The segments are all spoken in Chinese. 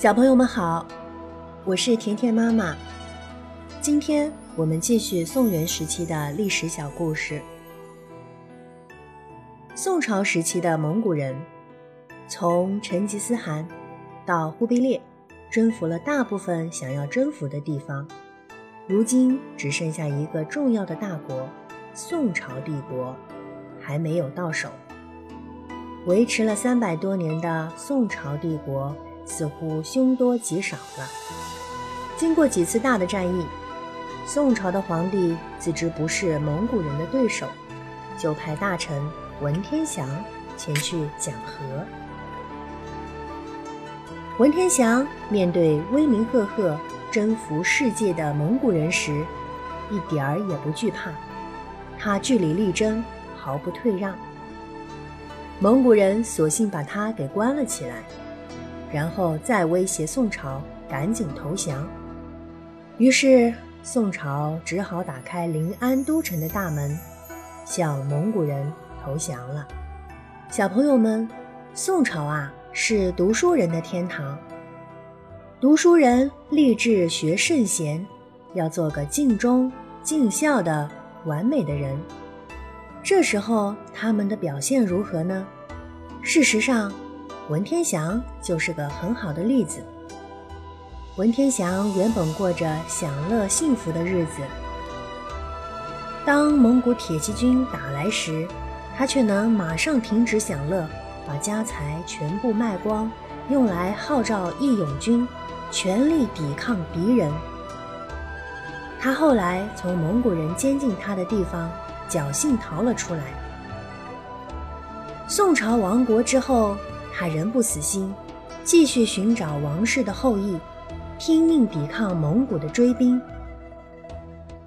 小朋友们好，我是甜甜妈妈。今天我们继续宋元时期的历史小故事。宋朝时期的蒙古人，从成吉思汗到忽必烈，征服了大部分想要征服的地方，如今只剩下一个重要的大国——宋朝帝国，还没有到手。维持了三百多年的宋朝帝国。似乎凶多吉少了。经过几次大的战役，宋朝的皇帝自知不是蒙古人的对手，就派大臣文天祥前去讲和。文天祥面对威名赫赫、征服世界的蒙古人时，一点儿也不惧怕，他据理力争，毫不退让。蒙古人索性把他给关了起来。然后再威胁宋朝赶紧投降，于是宋朝只好打开临安都城的大门，向蒙古人投降了。小朋友们，宋朝啊是读书人的天堂，读书人立志学圣贤，要做个尽忠尽孝的完美的人。这时候他们的表现如何呢？事实上。文天祥就是个很好的例子。文天祥原本过着享乐幸福的日子，当蒙古铁骑军打来时，他却能马上停止享乐，把家财全部卖光，用来号召义勇军，全力抵抗敌人。他后来从蒙古人监禁他的地方侥幸逃了出来。宋朝亡国之后。他仍不死心，继续寻找王室的后裔，拼命抵抗蒙古的追兵。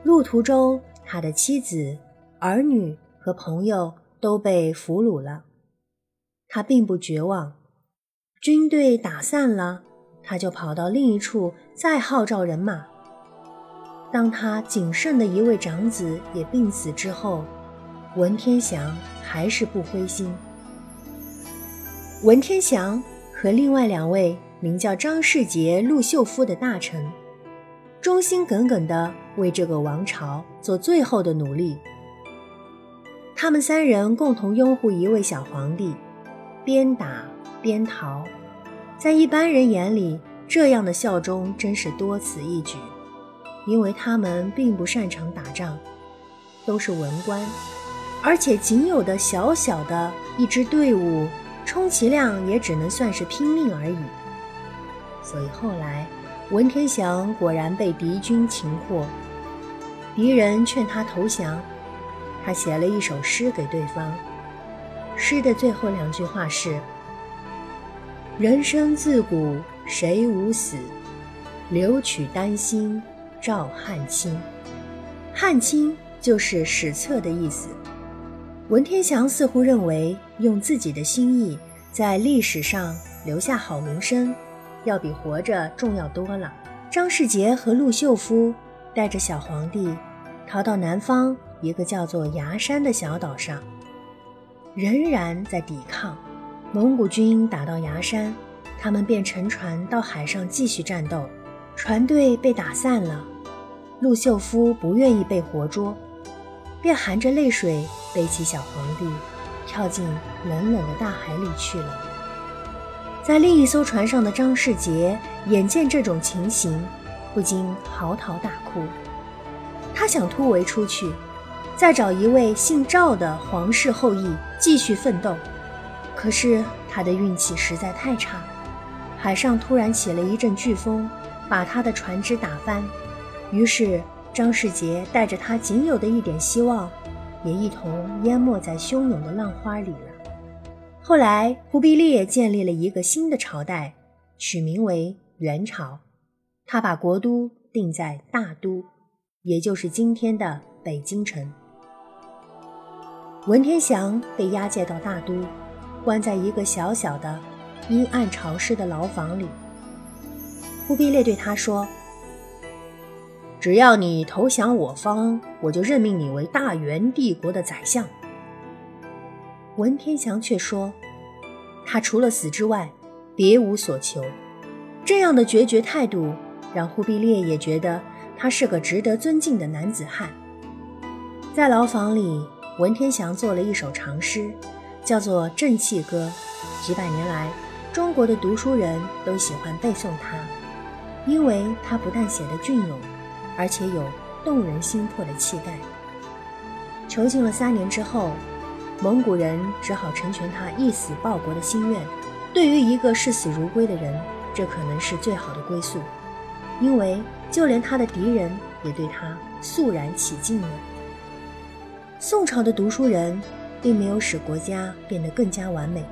路途中，他的妻子、儿女和朋友都被俘虏了。他并不绝望，军队打散了，他就跑到另一处再号召人马。当他仅剩的一位长子也病死之后，文天祥还是不灰心。文天祥和另外两位名叫张世杰、陆秀夫的大臣，忠心耿耿地为这个王朝做最后的努力。他们三人共同拥护一位小皇帝，边打边逃。在一般人眼里，这样的效忠真是多此一举，因为他们并不擅长打仗，都是文官，而且仅有的小小的一支队伍。充其量也只能算是拼命而已。所以后来，文天祥果然被敌军擒获，敌人劝他投降，他写了一首诗给对方。诗的最后两句话是：“人生自古谁无死，留取丹心照汗青。”汗青就是史册的意思。文天祥似乎认为，用自己的心意在历史上留下好名声，要比活着重要多了。张世杰和陆秀夫带着小皇帝逃到南方一个叫做崖山的小岛上，仍然在抵抗。蒙古军打到崖山，他们便乘船到海上继续战斗。船队被打散了，陆秀夫不愿意被活捉。便含着泪水背起小皇帝，跳进冷冷的大海里去了。在另一艘船上的张世杰眼见这种情形，不禁嚎啕大哭。他想突围出去，再找一位姓赵的皇室后裔继续奋斗。可是他的运气实在太差，海上突然起了一阵飓风，把他的船只打翻。于是。张世杰带着他仅有的一点希望，也一同淹没在汹涌的浪花里了。后来，忽必烈建立了一个新的朝代，取名为元朝。他把国都定在大都，也就是今天的北京城。文天祥被押解到大都，关在一个小小的、阴暗潮湿的牢房里。忽必烈对他说。只要你投降我方，我就任命你为大元帝国的宰相。文天祥却说，他除了死之外，别无所求。这样的决绝态度，让忽必烈也觉得他是个值得尊敬的男子汉。在牢房里，文天祥做了一首长诗，叫做《正气歌》。几百年来，中国的读书人都喜欢背诵它，因为它不但写得隽永，而且有动人心魄的气概。囚禁了三年之后，蒙古人只好成全他一死报国的心愿。对于一个视死如归的人，这可能是最好的归宿，因为就连他的敌人也对他肃然起敬了。宋朝的读书人并没有使国家变得更加完美，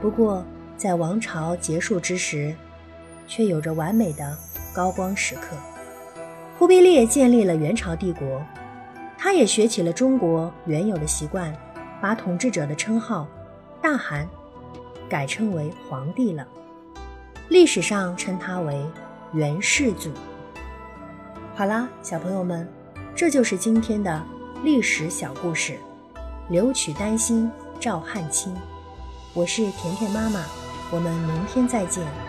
不过在王朝结束之时，却有着完美的高光时刻。忽必烈建立了元朝帝国，他也学起了中国原有的习惯，把统治者的称号“大汗”改称为“皇帝”了。历史上称他为元世祖。好啦，小朋友们，这就是今天的历史小故事。留取丹心照汗青。我是甜甜妈妈，我们明天再见。